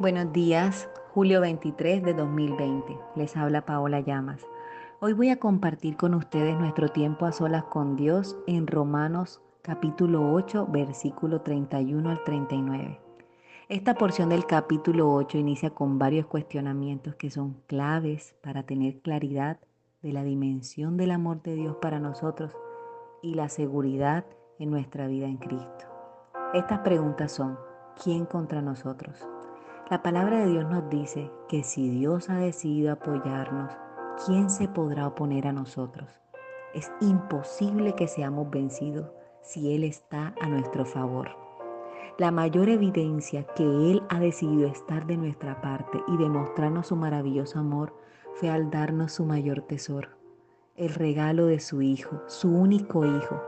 Buenos días, julio 23 de 2020. Les habla Paola Llamas. Hoy voy a compartir con ustedes nuestro tiempo a solas con Dios en Romanos capítulo 8, versículo 31 al 39. Esta porción del capítulo 8 inicia con varios cuestionamientos que son claves para tener claridad de la dimensión del amor de Dios para nosotros y la seguridad en nuestra vida en Cristo. Estas preguntas son, ¿quién contra nosotros? La palabra de Dios nos dice que si Dios ha decidido apoyarnos, ¿quién se podrá oponer a nosotros? Es imposible que seamos vencidos si Él está a nuestro favor. La mayor evidencia que Él ha decidido estar de nuestra parte y demostrarnos su maravilloso amor fue al darnos su mayor tesoro, el regalo de su Hijo, su único Hijo.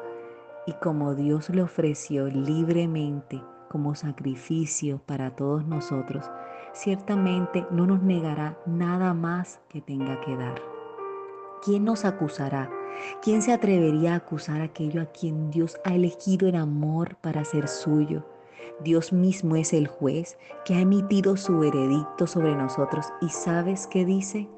Y como Dios le ofreció libremente como sacrificio para todos nosotros, ciertamente no nos negará nada más que tenga que dar. ¿Quién nos acusará? ¿Quién se atrevería a acusar aquello a quien Dios ha elegido en amor para ser suyo? Dios mismo es el juez que ha emitido su veredicto sobre nosotros y ¿sabes qué dice?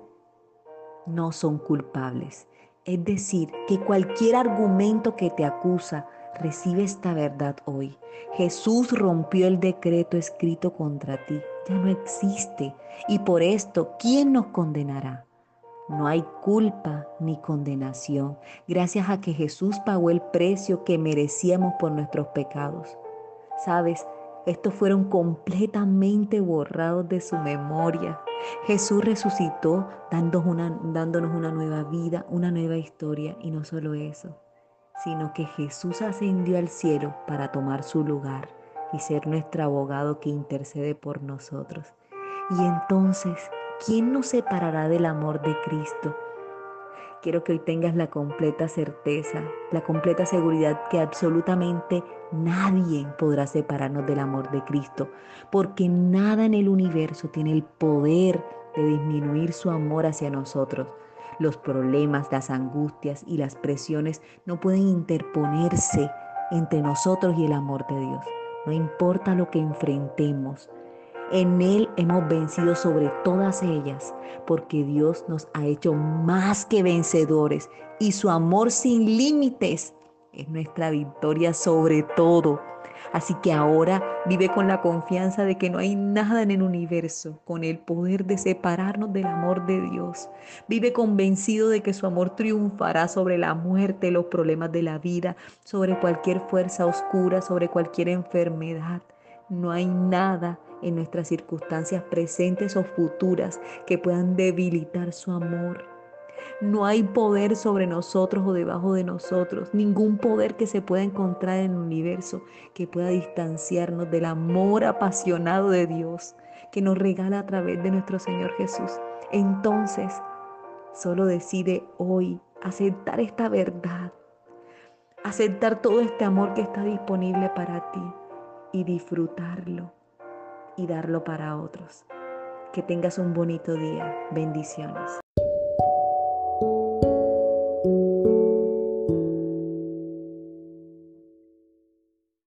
No son culpables. Es decir, que cualquier argumento que te acusa Recibe esta verdad hoy. Jesús rompió el decreto escrito contra ti. Ya no existe. Y por esto, ¿quién nos condenará? No hay culpa ni condenación, gracias a que Jesús pagó el precio que merecíamos por nuestros pecados. Sabes, estos fueron completamente borrados de su memoria. Jesús resucitó dándonos una, nueva vida, una nueva historia, y no solo eso sino que Jesús ascendió al cielo para tomar su lugar y ser nuestro abogado que intercede por nosotros. Y entonces, ¿quién nos separará del amor de Cristo? Quiero que hoy tengas la completa certeza, la completa seguridad que absolutamente nadie podrá separarnos del amor de Cristo, porque nada en el universo tiene el poder de disminuir su amor hacia nosotros. Los problemas, las angustias y las presiones no pueden interponerse entre nosotros y el amor de Dios. No importa lo que enfrentemos, en Él hemos vencido sobre todas ellas, porque Dios nos ha hecho más que vencedores y su amor sin límites es nuestra victoria sobre todo. Así que ahora vive con la confianza de que no hay nada en el universo con el poder de separarnos del amor de Dios. Vive convencido de que su amor triunfará sobre la muerte, los problemas de la vida, sobre cualquier fuerza oscura, sobre cualquier enfermedad. No hay nada en nuestras circunstancias presentes o futuras que puedan debilitar su amor. No hay poder sobre nosotros o debajo de nosotros, ningún poder que se pueda encontrar en el universo que pueda distanciarnos del amor apasionado de Dios que nos regala a través de nuestro Señor Jesús. Entonces, solo decide hoy aceptar esta verdad, aceptar todo este amor que está disponible para ti y disfrutarlo y darlo para otros. Que tengas un bonito día. Bendiciones.